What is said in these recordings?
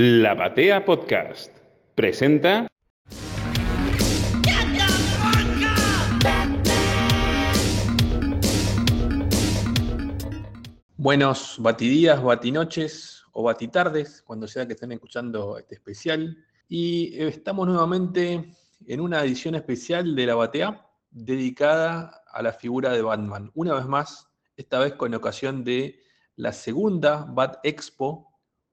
La Batea Podcast presenta. Buenos batidías, batinoches o batitardes, cuando sea que estén escuchando este especial. Y estamos nuevamente en una edición especial de La Batea dedicada a la figura de Batman. Una vez más, esta vez con ocasión de la segunda Bat Expo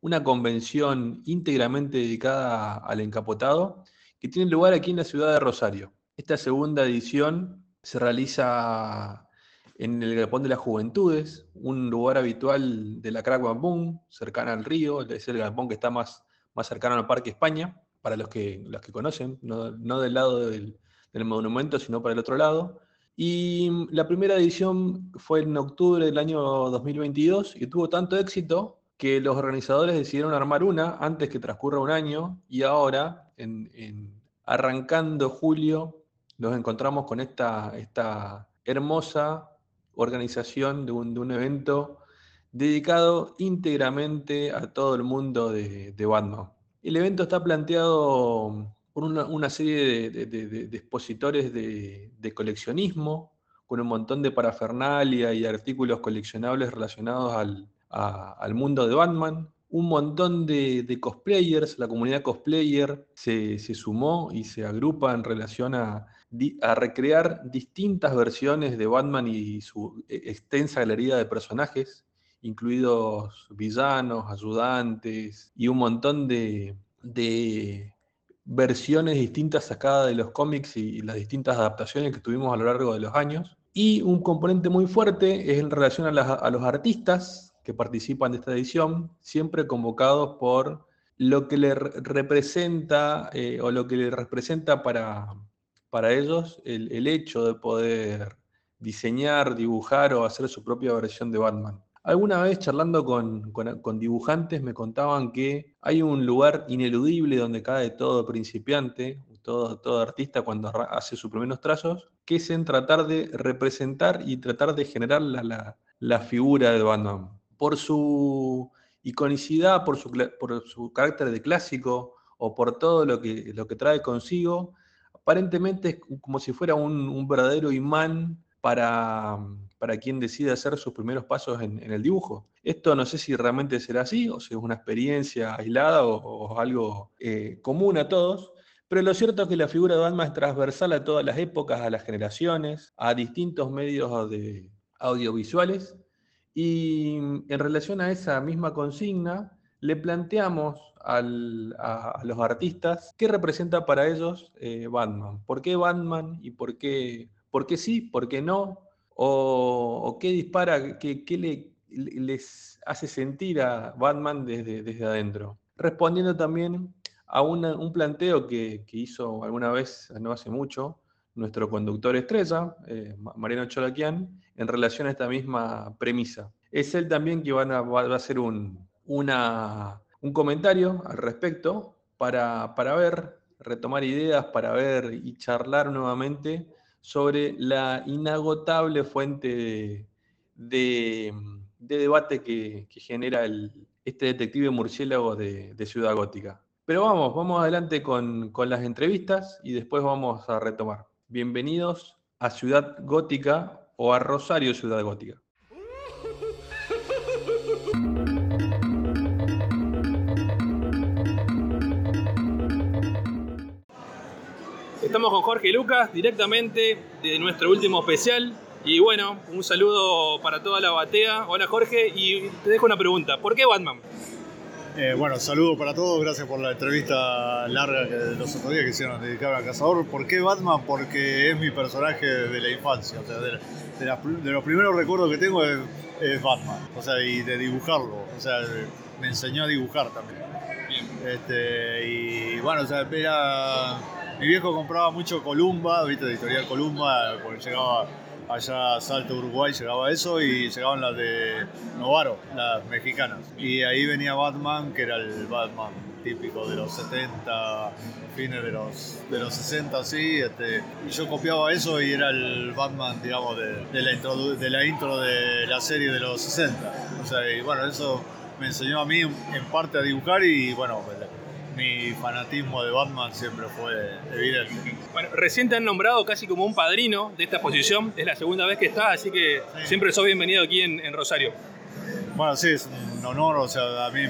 una convención íntegramente dedicada al encapotado que tiene lugar aquí en la ciudad de Rosario. Esta segunda edición se realiza en el Galpón de las Juventudes, un lugar habitual de la Crack Boom, cercana al río, es el galpón que está más, más cercano al Parque España, para los que, los que conocen, no, del lado del, del monumento, sino para el otro lado. Y la primera edición fue en octubre del año 2022 y tuvo tanto éxito que los organizadores decidieron armar una antes que transcurra un año y ahora, en, arrancando julio, nos encontramos con esta, esta hermosa organización de un, evento dedicado íntegramente a todo el mundo de, Batman. El evento está planteado por una, serie de, expositores de, coleccionismo, con un montón de parafernalia y artículos coleccionables relacionados al, al mundo de Batman. Un montón de, cosplayers, la comunidad cosplayer se, sumó y se agrupa en relación a, recrear distintas versiones de Batman y su e, extensa galería de personajes, incluidos villanos, ayudantes y un montón de, versiones distintas sacadas de los cómics y, las distintas adaptaciones que tuvimos a lo largo de los años. Y un componente muy fuerte es en relación a los artistas que participan de esta edición, siempre convocados por lo que le representa eh, o lo que le representa para, para ellos el, hecho de poder diseñar, dibujar o hacer su propia versión de Batman. Alguna vez charlando con, con, dibujantes me contaban que hay un lugar ineludible donde cae todo principiante, todo, todo artista cuando hace sus primeros trazos, que es en tratar de representar y tratar de generar la, la figura de Batman por su iconicidad, por su, carácter de clásico o por todo lo que, lo que trae consigo, aparentemente es como si fuera un, verdadero imán para, para, quien decide hacer sus primeros pasos en, el dibujo. Esto no sé si realmente será así, o si es una experiencia aislada o, algo eh, común a todos, pero lo cierto es que la figura de Batman es transversal a todas las épocas, a las generaciones, a distintos medios de audiovisuales y mm, en relación a esa misma consigna, le planteamos a, los artistas qué representa para ellos eh, Batman. ¿Por qué Batman y por qué, por qué sí, por qué no? ¿O, qué dispara, qué, le, les hace sentir a Batman desde, desde adentro? Respondiendo también a un planteo que, hizo alguna vez, no hace mucho, nuestro conductor estrella, eh, Mariano Cholaquian, en relación a esta misma premisa. Es él también que va a hacer un, un comentario al respecto para, para, ver, retomar ideas, para ver y charlar nuevamente sobre la inagotable fuente de, debate que, genera este detective murciélago de, Ciudad Gótica. Pero vamos, vamos adelante con, con las entrevistas y después vamos a retomar. Bienvenidos a Ciudad Gótica o a Rosario Ciudad Gótica. Estamos con Jorge y Lucas directamente de nuestro último especial. Y bueno, un saludo para toda la batea. Hola Jorge, y te dejo una pregunta. ¿Por qué Batman? Eh, bueno, saludo para todos, gracias por la entrevista larga que los otros días que hicieron dedicar a Cazador. ¿Por qué Batman? Porque es mi personaje de la infancia, o sea, de, de, los primeros recuerdos que tengo es, Batman, o sea, y de dibujarlo, o sea, me enseñó a dibujar también. Este, y bueno, o sea, era, mi viejo compraba mucho Columba, viste, editorial Columba, porque llegaba allá Salto, Uruguay, llegaba eso y llegaban las de Novaro, las mexicanas. Y ahí venía Batman, que era el Batman típico de los 70, fines de los, de los 60, así. Este, y yo copiaba eso y era el Batman, digamos, de, la, intro, de la intro de la serie de los 60. O sea, y bueno, eso me enseñó a mí en parte a dibujar y bueno, mi fanatismo de Batman siempre fue evidente. Bueno, recién te han nombrado casi como un padrino de esta exposición, es la segunda vez que estás, así que siempre sos bienvenido aquí en, Rosario. Bueno, sí, es un honor, o sea, a mí,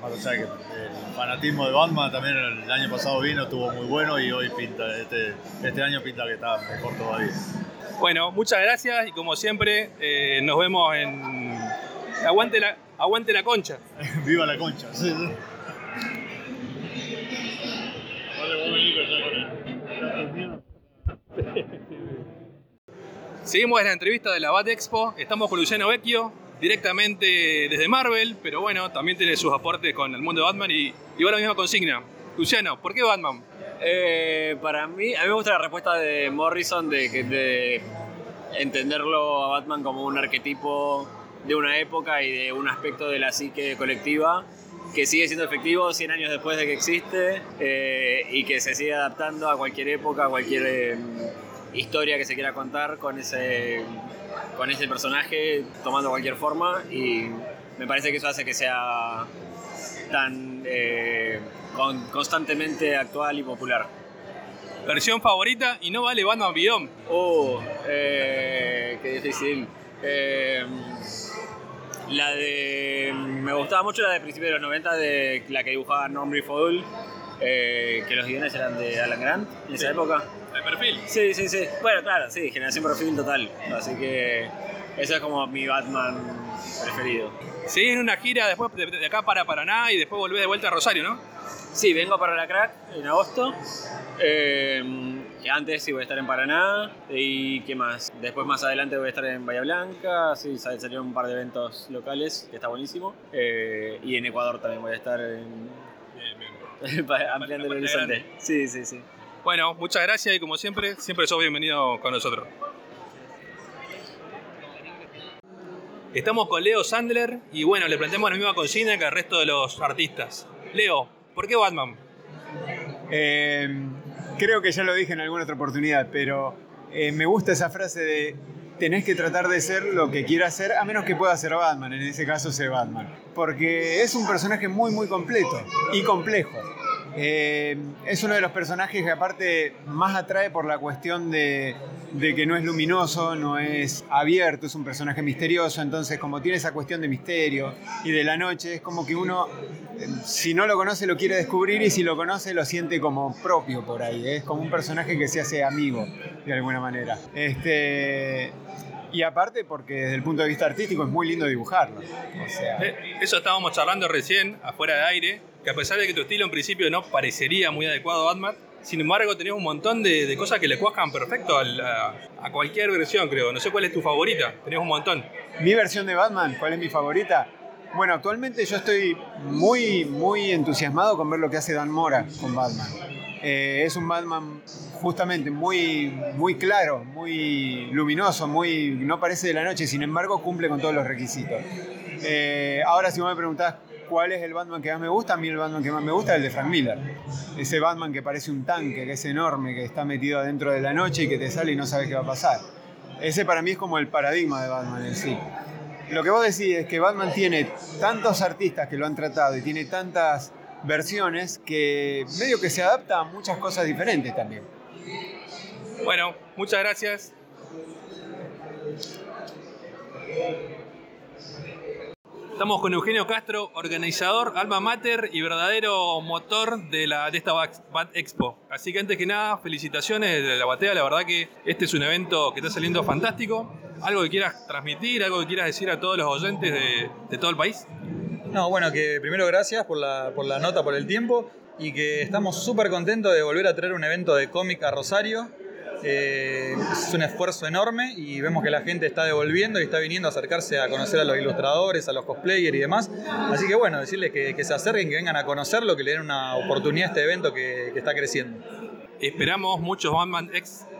más allá que el fanatismo de Batman también el año pasado vino, estuvo muy bueno y hoy pinta, este, este año pinta que está mejor todavía. Bueno, muchas gracias y como siempre eh, nos vemos en... Aguante la, aguante la concha. Viva la concha, sí, sí. Seguimos en la entrevista de la Bat Expo. Estamos con Luciano Vecchio, directamente desde Marvel, pero bueno, también tiene sus aportes con el mundo de Batman y, y va la misma consigna. Luciano, ¿por qué Batman? Eh, para mí, a mí me gusta la respuesta de Morrison de, de entenderlo a Batman como un arquetipo de una época y de un aspecto de la psique colectiva que sigue siendo efectivo 100 años después de que existe eh, y que se sigue adaptando a cualquier época, a cualquier eh, historia que se quiera contar con ese, con ese personaje tomando cualquier forma y me parece que eso hace que sea tan eh, constantemente actual y popular. ¿Versión favorita y no vale Batman Beyond? Oh, qué difícil. La de. Me gustaba mucho la de principios de los 90, de la que dibujaba Norm Rifoul, eh, que los guiones eran de Alan Grant en esa época. ¿De perfil? Sí, sí, sí. Bueno, claro, sí, generación perfil total. Así que. Ese es como mi Batman preferido. Sí, en una gira después de, acá para Paraná y después volvés de vuelta a Rosario, ¿no? Sí, vengo para la crack en agosto. Eh, antes sí voy a estar en Paraná y qué más. Después más adelante voy a estar en Bahía Blanca, sí, salieron un par de eventos locales que está buenísimo. Eh, y en Ecuador también voy a estar en... ampliando el horizonte. Sí, sí, sí. Bueno, muchas gracias y como siempre, siempre sos bienvenido con nosotros. Estamos con Leo Sandler y bueno, le planteamos la misma consigna que al resto de los artistas. Leo, ¿por qué Batman? Eh, creo que ya lo dije en alguna otra oportunidad, pero eh, me gusta esa frase de tenés que tratar de ser lo que quieras ser, a menos que pueda ser Batman, en ese caso ser Batman. Porque es un personaje muy, muy completo y complejo. Eh, es uno de los personajes que aparte más atrae por la cuestión de, que no es luminoso, no es abierto, es un personaje misterioso, entonces como tiene esa cuestión de misterio y de la noche, es como que uno, eh, si no lo conoce, lo quiere descubrir y si lo conoce, lo siente como propio por ahí, es como un personaje que se hace amigo de alguna manera. Este, y aparte porque desde el punto de vista artístico es muy lindo dibujarlo. Eh, eso estábamos charlando recién, afuera de aire, que a pesar de que tu estilo en principio no parecería muy adecuado a Batman, sin embargo tenés un montón de, cosas que le cuajan perfecto a, cualquier versión, creo. No sé cuál es tu favorita, tenés un montón. Mi versión de Batman, ¿cuál es mi favorita? Bueno, actualmente yo estoy muy, muy entusiasmado con ver lo que hace Dan Mora con Batman. Eh, es un Batman justamente muy, muy claro, muy luminoso, muy, no parece de la noche, sin embargo cumple con todos los requisitos. Eh, ahora si vos me preguntás cuál es el Batman que más me gusta, a mí el Batman que más me gusta es el de Frank Miller. Ese Batman que parece un tanque, que es enorme, que está metido adentro de la noche y que te sale y no sabes qué va a pasar. Ese para mí es como el paradigma de Batman en sí. Lo que vos decís es que Batman tiene tantos artistas que lo han tratado y tiene tantas versiones que medio que se adapta a muchas cosas diferentes también. Bueno, muchas gracias. Estamos con Eugenio Castro, organizador, alma mater y verdadero motor de, la, de esta Bat Expo. Así que antes que nada, felicitaciones de la batea. La verdad que este es un evento que está saliendo fantástico. ¿Algo que quieras transmitir, algo que quieras decir a todos los oyentes de, todo el país? No, bueno, que primero gracias por la, por la nota, por el tiempo y que estamos súper contentos de volver a traer un evento de cómic a Rosario eh, es un esfuerzo enorme y vemos que la gente está devolviendo y está viniendo a acercarse a conocer a los ilustradores, a los cosplayers y demás. Así que bueno, decirles que, se acerquen, que vengan a conocerlo, que le den una oportunidad a este evento que, está creciendo. Esperamos muchos Batman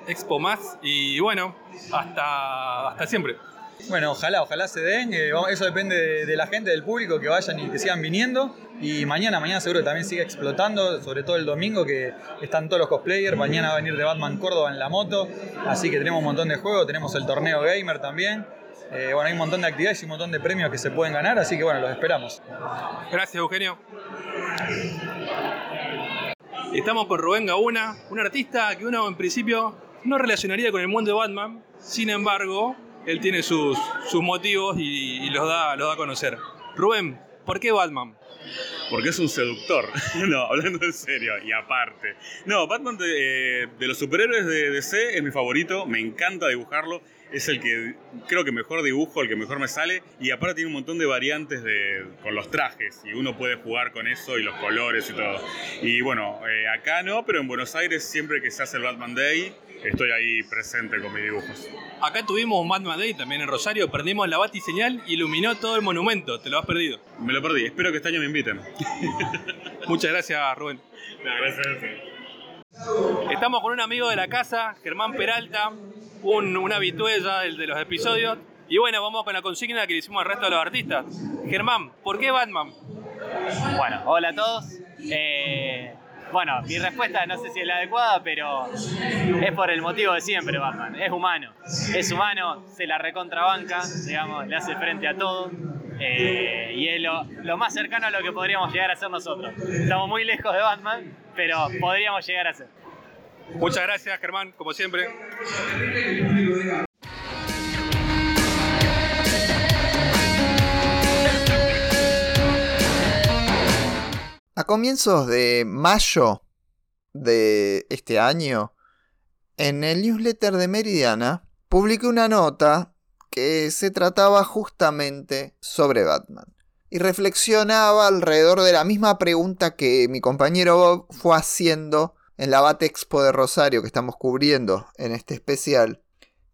Expo más y bueno, hasta, hasta siempre. Bueno, ojalá, ojalá se den. Eh, eso depende de, la gente, del público, que vayan y que sigan viniendo. Y mañana, mañana seguro que también sigue explotando, sobre todo el domingo, que están todos los cosplayers. Mañana va a venir de Batman Córdoba en la moto. Así que tenemos un montón de juegos. Tenemos el torneo gamer también. Eh, bueno, hay un montón de actividades y un montón de premios que se pueden ganar, así que bueno, los esperamos. Gracias, Eugenio. Estamos con Rubén Gauna, un artista que uno en principio no relacionaría con el mundo de Batman, sin embargo, él tiene sus, sus motivos y, los, da, los da a conocer. Rubén, ¿por qué Batman? Porque es un seductor. no, hablando en serio, y aparte. No, Batman de, eh, los superhéroes de DC es mi favorito, me encanta dibujarlo. Es el que creo que mejor dibujo, el que mejor me sale. Y aparte tiene un montón de variantes de, con los trajes. Y uno puede jugar con eso y los colores y todo. Y bueno, eh, acá no, pero en Buenos Aires siempre que se hace el Batman Day, estoy ahí presente con mis dibujos. Acá tuvimos un Batman Day también en Rosario, perdimos la batiseñal y iluminó todo el monumento. Te lo has perdido. Me lo perdí, espero que este año me inviten. Muchas gracias, Rubén. No, gracias. Estamos con un amigo de la casa, Germán Peralta, un, un habitué ya del- de los episodios. Y bueno, vamos con la consigna que le hicimos al resto de los artistas. Germán, ¿por qué Batman? Bueno, hola a todos. Eh, bueno, mi respuesta no sé si es la adecuada, pero es por el motivo de siempre, Batman. Es humano. Es humano, se la recontrabanca, digamos, le hace frente a todo. eh, y es lo, lo más cercano a lo que podríamos llegar a ser nosotros. Estamos muy lejos de Batman, pero podríamos llegar a ser. Muchas gracias, Germán, como siempre. A comienzos de mayo de este año, en el newsletter de Meridiana, publiqué una nota que se trataba justamente sobre Batman. Y reflexionaba alrededor de la misma pregunta que mi compañero Bob fue haciendo en la Bat Expo de Rosario que estamos cubriendo en este especial,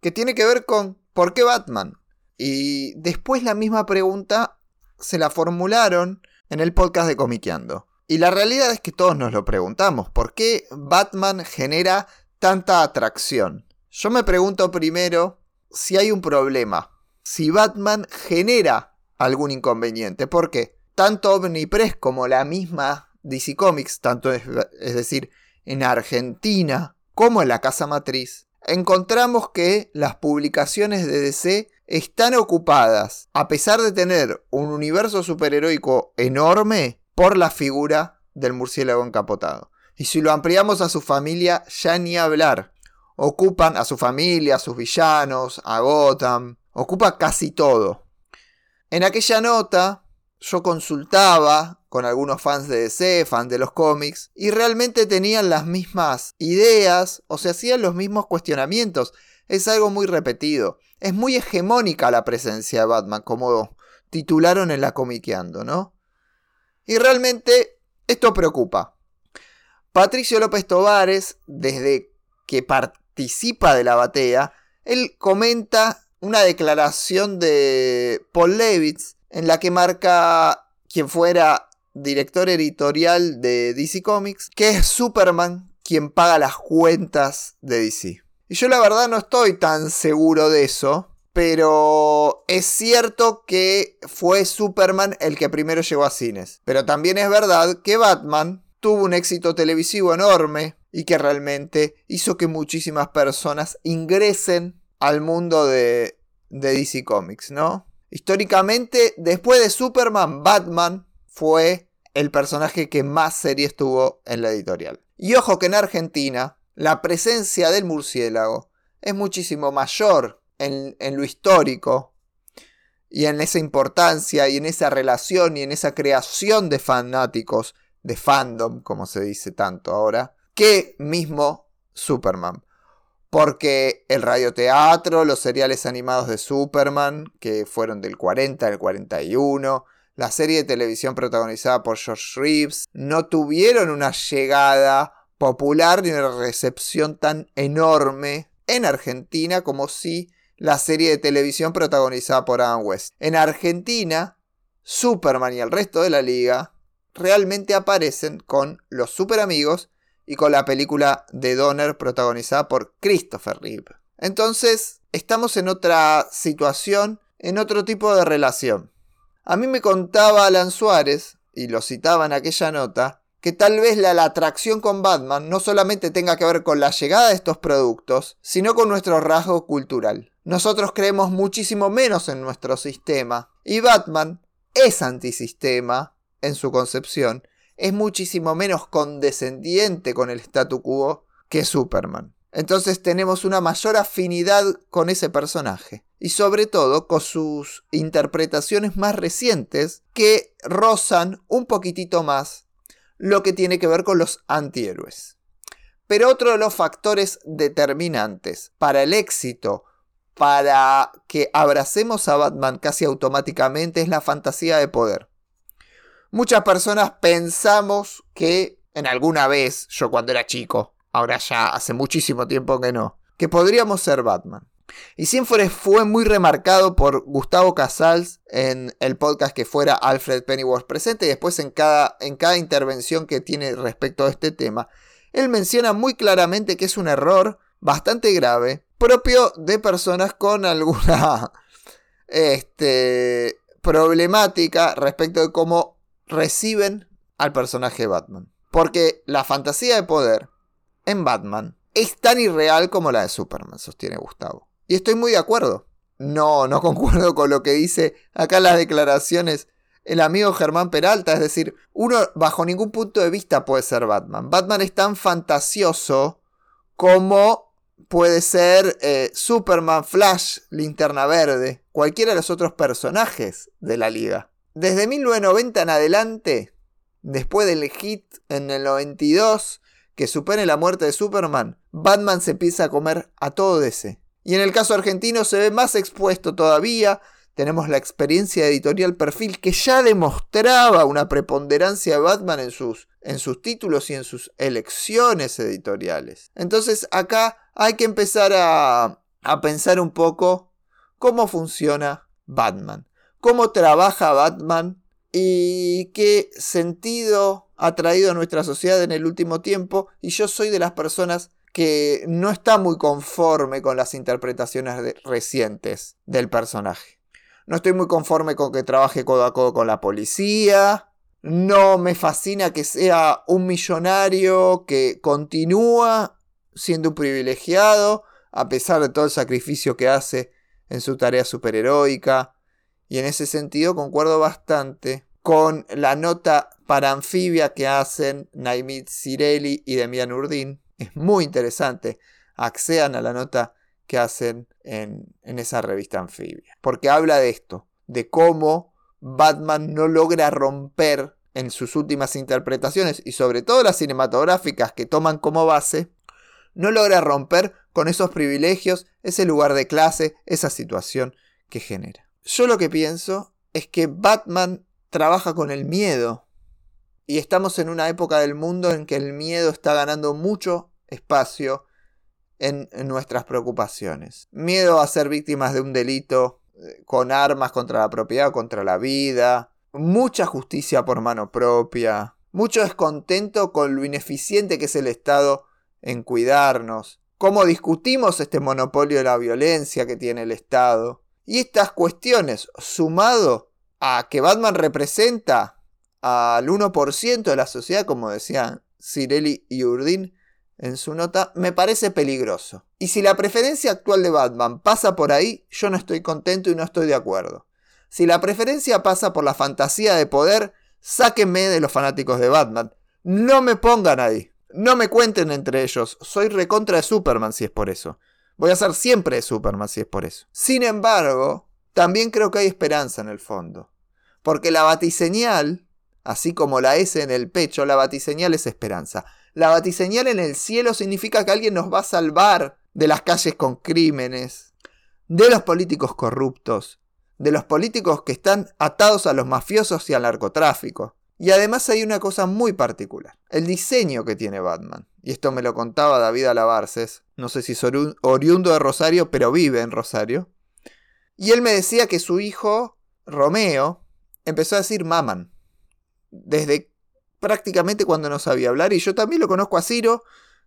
que tiene que ver con ¿por qué Batman? Y después la misma pregunta se la formularon en el podcast de Comiqueando. Y la realidad es que todos nos lo preguntamos, ¿por qué Batman genera tanta atracción? Yo me pregunto primero si hay un problema, si Batman genera algún inconveniente, porque tanto Omnipress como la misma DC Comics, tanto es, es decir, en Argentina como en la casa matriz, encontramos que las publicaciones de DC están ocupadas, a pesar de tener un universo superheroico enorme, por la figura del murciélago encapotado. Y si lo ampliamos a su familia, ya ni hablar. Ocupan a su familia, a sus villanos, a Gotham, ocupa casi todo. En aquella nota, yo consultaba con algunos fans de DC, fans de los cómics, y realmente tenían las mismas ideas o se hacían los mismos cuestionamientos. Es algo muy repetido. Es muy hegemónica la presencia de Batman, como titularon en la comiqueando, ¿no? Y realmente esto preocupa. Patricio López Tovares, desde que participa de la batea, él comenta una declaración de Paul Levitz en la que marca quien fuera director editorial de DC Comics, que es Superman quien paga las cuentas de DC. Y yo la verdad no estoy tan seguro de eso, pero es cierto que fue Superman el que primero llegó a cines. Pero también es verdad que Batman tuvo un éxito televisivo enorme y que realmente hizo que muchísimas personas ingresen al mundo de, de DC Comics, ¿no? Históricamente, después de Superman, Batman fue el personaje que más series tuvo en la editorial. Y ojo que en Argentina, la presencia del murciélago es muchísimo mayor en, en, lo histórico y en esa importancia y en esa relación y en esa creación de fanáticos, de fandom, como se dice tanto ahora, que mismo Superman. Porque el radioteatro, los seriales animados de Superman, que fueron del 40 al 41, la serie de televisión protagonizada por George Reeves, no tuvieron una llegada popular ni una recepción tan enorme en Argentina como si la serie de televisión protagonizada por Adam West. En Argentina, Superman y el resto de la liga realmente aparecen con los super amigos y con la película de Donner protagonizada por Christopher Reeve. Entonces, estamos en otra situación, en otro tipo de relación. A mí me contaba Alan Suárez, y lo citaba en aquella nota, que tal vez la, la, atracción con Batman no solamente tenga que ver con la llegada de estos productos, sino con nuestro rasgo cultural. Nosotros creemos muchísimo menos en nuestro sistema. Y Batman es antisistema en su concepción. Es muchísimo menos condescendiente con el statu quo que Superman. Entonces tenemos una mayor afinidad con ese personaje. Y sobre todo con sus interpretaciones más recientes que rozan un poquitito más lo que tiene que ver con los antihéroes. Pero otro de los factores determinantes para el éxito, para que abracemos a Batman casi automáticamente, es la fantasía de poder. Muchas personas pensamos que en alguna vez, yo cuando era chico, ahora ya hace muchísimo tiempo que no, que podríamos ser Batman. Y siempre fue muy remarcado por Gustavo Casals en el podcast que fuera Alfred Pennyworth presente y después en cada, en cada intervención que tiene respecto a este tema. Él menciona muy claramente que es un error bastante grave, propio de personas con alguna este, problemática respecto de cómo reciben al personaje Batman. Porque la fantasía de poder en Batman es tan irreal como la de Superman, sostiene Gustavo. Y estoy muy de acuerdo. No, no concuerdo con lo que dice acá las declaraciones el amigo Germán Peralta. Es decir, uno bajo ningún punto de vista puede ser Batman. Batman es tan fantasioso como puede ser eh, Superman, Flash, Linterna Verde, cualquiera de los otros personajes de la liga. Desde 1990 en adelante, después del hit en el 92, que supone la muerte de Superman, Batman se empieza a comer a todo ese. Y en el caso argentino se ve más expuesto todavía. Tenemos la experiencia editorial Perfil que ya demostraba una preponderancia de Batman en sus, en sus títulos y en sus elecciones editoriales. Entonces acá hay que empezar a, a pensar un poco cómo funciona Batman, cómo trabaja Batman y qué sentido ha traído a nuestra sociedad en el último tiempo y yo soy de las personas que no está muy conforme con las interpretaciones recientes del personaje. No estoy muy conforme con que trabaje codo a codo con la policía. No me fascina que sea un millonario que continúa siendo un privilegiado a pesar de todo el sacrificio que hace en su tarea superheroica. Y en ese sentido concuerdo bastante con la nota para anfibia que hacen Naimit Cirelli y Demian Urdin. Es muy interesante. Accedan a la nota que hacen en, en esa revista anfibia. Porque habla de esto, de cómo Batman no logra romper en sus últimas interpretaciones y sobre todo las cinematográficas que toman como base, no logra romper con esos privilegios, ese lugar de clase, esa situación que genera. Yo lo que pienso es que Batman trabaja con el miedo. Y estamos en una época del mundo en que el miedo está ganando mucho espacio en, nuestras preocupaciones. Miedo a ser víctimas de un delito eh, con armas contra la propiedad o contra la vida. Mucha justicia por mano propia. Mucho descontento con lo ineficiente que es el Estado en cuidarnos. Cómo discutimos este monopolio de la violencia que tiene el Estado. Y estas cuestiones, sumado a que Batman representa al 1% de la sociedad, como decían Cirelli y Urdin en su nota, me parece peligroso. Y si la preferencia actual de Batman pasa por ahí, yo no estoy contento y no estoy de acuerdo. Si la preferencia pasa por la fantasía de poder, sáquenme de los fanáticos de Batman. No me pongan ahí. No me cuenten entre ellos. Soy recontra de Superman si es por eso. Voy a ser siempre de Superman si es por eso. Sin embargo, también creo que hay esperanza en el fondo. Porque la batiseñal, así como la S en el pecho, la batiseñal es esperanza. La batiseñal en el cielo significa que alguien nos va a salvar de las calles con crímenes, de los políticos corruptos, de los políticos que están atados a los mafiosos y al narcotráfico. Y además hay una cosa muy particular, el diseño que tiene Batman. Y esto me lo contaba David Alabarces, no sé si es oriundo de Rosario, pero vive en Rosario. Y él me decía que su hijo, Romeo, empezó a decir maman. Desde prácticamente cuando no sabía hablar. Y yo también lo conozco a Ciro,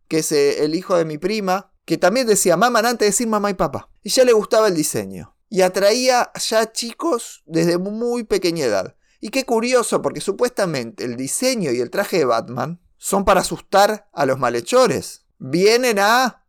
que es eh, el hijo de mi prima, que también decía maman antes de decir mamá y papá. Y ya le gustaba el diseño. Y atraía ya chicos desde muy pequeña edad. Y qué curioso, porque supuestamente el diseño y el traje de Batman son para asustar a los malhechores. Vienen a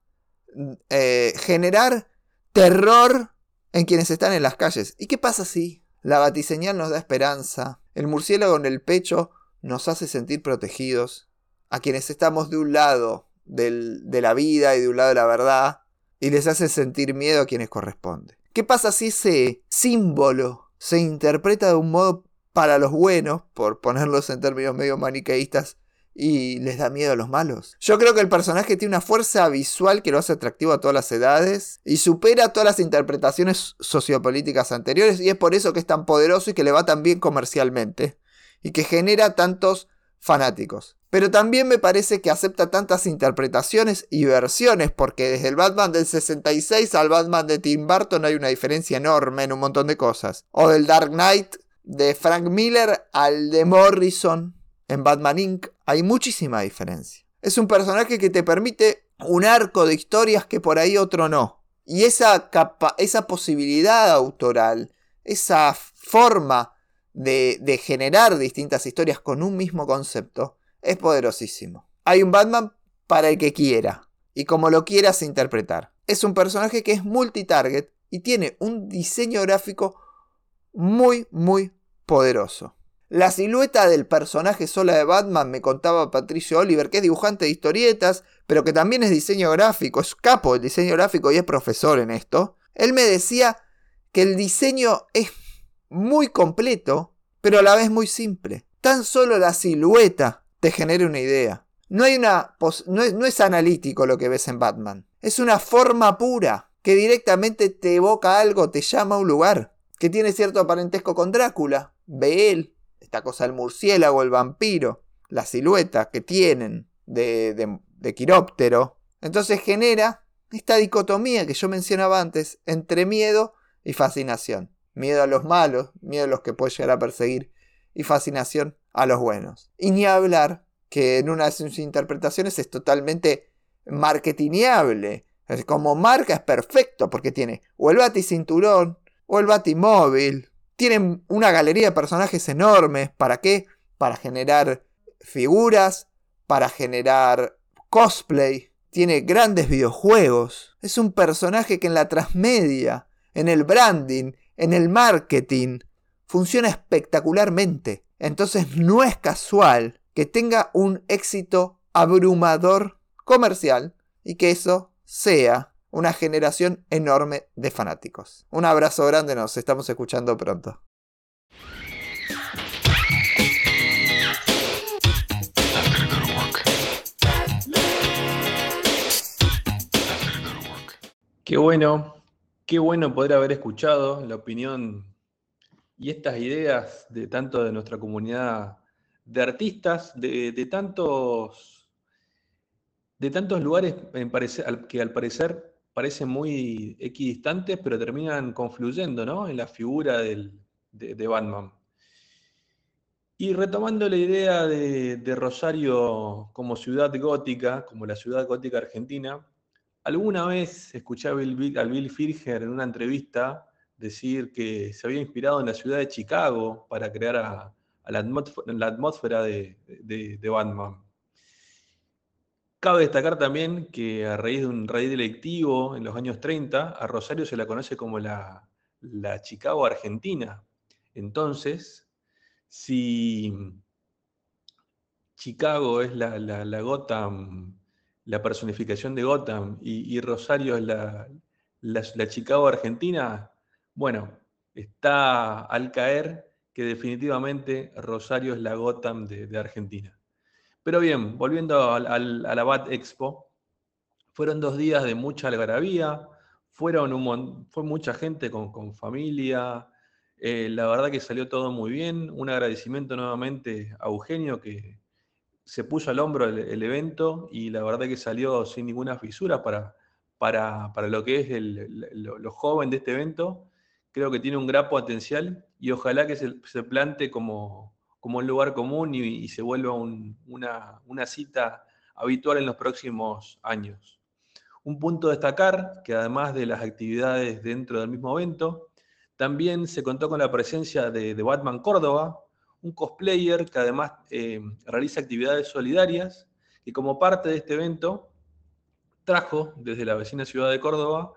eh, generar terror en quienes están en las calles. ¿Y qué pasa si la batiseñal nos da esperanza? El murciélago en el pecho nos hace sentir protegidos. A quienes estamos de un lado de la vida y de un lado de la verdad. Y les hace sentir miedo a quienes corresponde. ¿Qué pasa si ese símbolo se interpreta de un modo para los buenos, por ponerlos en términos medio maniqueístas, y les da miedo a los malos. Yo creo que el personaje tiene una fuerza visual que lo hace atractivo a todas las edades y supera todas las interpretaciones sociopolíticas anteriores y es por eso que es tan poderoso y que le va tan bien comercialmente y que genera tantos fanáticos. Pero también me parece que acepta tantas interpretaciones y versiones porque desde el Batman del 66 al Batman de Tim Burton hay una diferencia enorme en un montón de cosas. O del Dark Knight de Frank Miller al de Morrison en Batman Inc. hay muchísima diferencia. Es un personaje que te permite un arco de historias que por ahí otro no. Y esa, capa esa posibilidad autoral, esa forma de, de generar distintas historias con un mismo concepto, es poderosísimo. Hay un Batman para el que quiera y como lo quieras interpretar. Es un personaje que es multitarget y tiene un diseño gráfico muy, muy poderoso. La silueta del personaje sola de Batman me contaba Patricio Oliver, que es dibujante de historietas, pero que también es diseño gráfico, es capo del diseño gráfico y es profesor en esto. Él me decía que el diseño es muy completo, pero a la vez muy simple. Tan solo la silueta te genera una idea. No, hay una no, es, no es analítico lo que ves en Batman. Es una forma pura que directamente te evoca algo, te llama a un lugar, que tiene cierto parentesco con Drácula. Ve él, esta cosa del murciélago, el vampiro, la silueta que tienen de, de, de quiróptero. Entonces genera esta dicotomía que yo mencionaba antes entre miedo y fascinación. Miedo a los malos, miedo a los que puede llegar a perseguir y fascinación a los buenos. Y ni hablar que en una de sus interpretaciones es totalmente marketingable. Como marca es perfecto porque tiene o el baticinturón o el batimóvil tienen una galería de personajes enormes. ¿Para qué? Para generar figuras, para generar cosplay. Tiene grandes videojuegos. Es un personaje que en la transmedia, en el branding, en el marketing, funciona espectacularmente. Entonces no es casual que tenga un éxito abrumador comercial y que eso sea una generación enorme de fanáticos. Un abrazo grande, nos estamos escuchando pronto. Qué bueno, qué bueno poder haber escuchado la opinión y estas ideas de tanto de nuestra comunidad de artistas, de, tantos de tantos lugares que al parecer parecen muy equidistantes, pero terminan confluyendo ¿no? en la figura de, Batman. Y retomando la idea de, Rosario como ciudad gótica, como la ciudad gótica argentina, alguna vez escuché a Bill, Bill Firger en una entrevista decir que se había inspirado en la ciudad de Chicago para crear a, la, atmósfera, de, de Batman. Cabe destacar también que a raíz de un rey delictivo en los años 30, a Rosario se la conoce como la, Chicago Argentina. Entonces, si Chicago es la, la, Gotham, la personificación de Gotham, y, Rosario es la, Chicago Argentina, bueno, está al caer que definitivamente Rosario es la Gotham de Argentina. Pero bien, volviendo al, a la BAT Expo, fueron dos días de mucha algarabía, fueron un, fue mucha gente con, familia, eh, la verdad que salió todo muy bien, un agradecimiento nuevamente a Eugenio que se puso al hombro el, evento y la verdad que salió sin ninguna fisura para, para, para lo que es el, lo, joven de este evento. Creo que tiene un gran potencial y ojalá que se, se plante como, como un lugar común y, se vuelva una, cita habitual en los próximos años. Un punto a destacar, que además de las actividades dentro del mismo evento, también se contó con la presencia de, Batman Córdoba, un cosplayer que además eh, realiza actividades solidarias y como parte de este evento trajo desde la vecina ciudad de Córdoba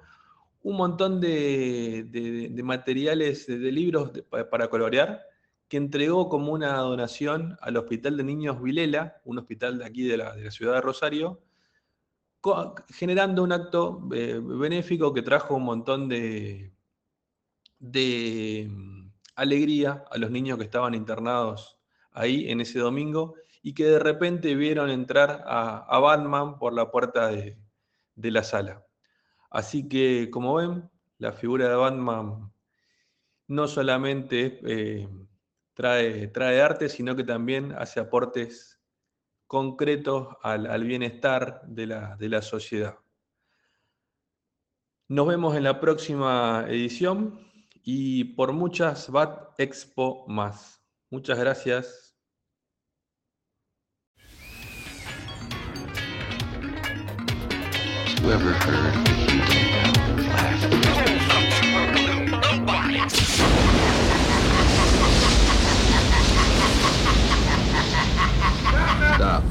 un montón de, materiales, de, libros para colorear, que entregó como una donación al Hospital de Niños Vilela, un hospital de aquí de la, ciudad de Rosario, generando un acto eh, benéfico que trajo un montón de, de mm, alegría a los niños que estaban internados ahí en ese domingo y que de repente vieron entrar a, Batman por la puerta de, la sala. Así que, como ven, la figura de Batman no solamente eh, trae, trae arte, sino que también hace aportes concretos al, bienestar de la, de la, sociedad. Nos vemos en la próxima edición y por muchas Bat Expo más. Muchas gracias. Да.